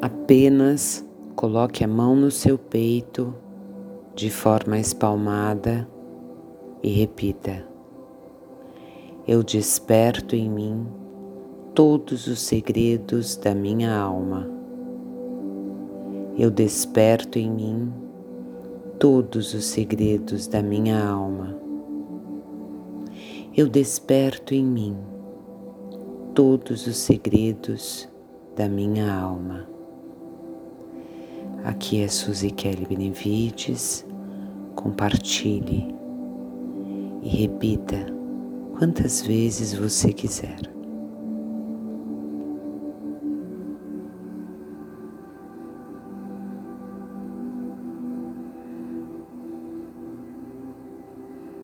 Apenas coloque a mão no seu peito de forma espalmada e repita: Eu desperto em mim todos os segredos da minha alma. Eu desperto em mim todos os segredos da minha alma. Eu desperto em mim todos os segredos da minha alma. Aqui é Suzy Kelly Benevides. Compartilhe e repita quantas vezes você quiser.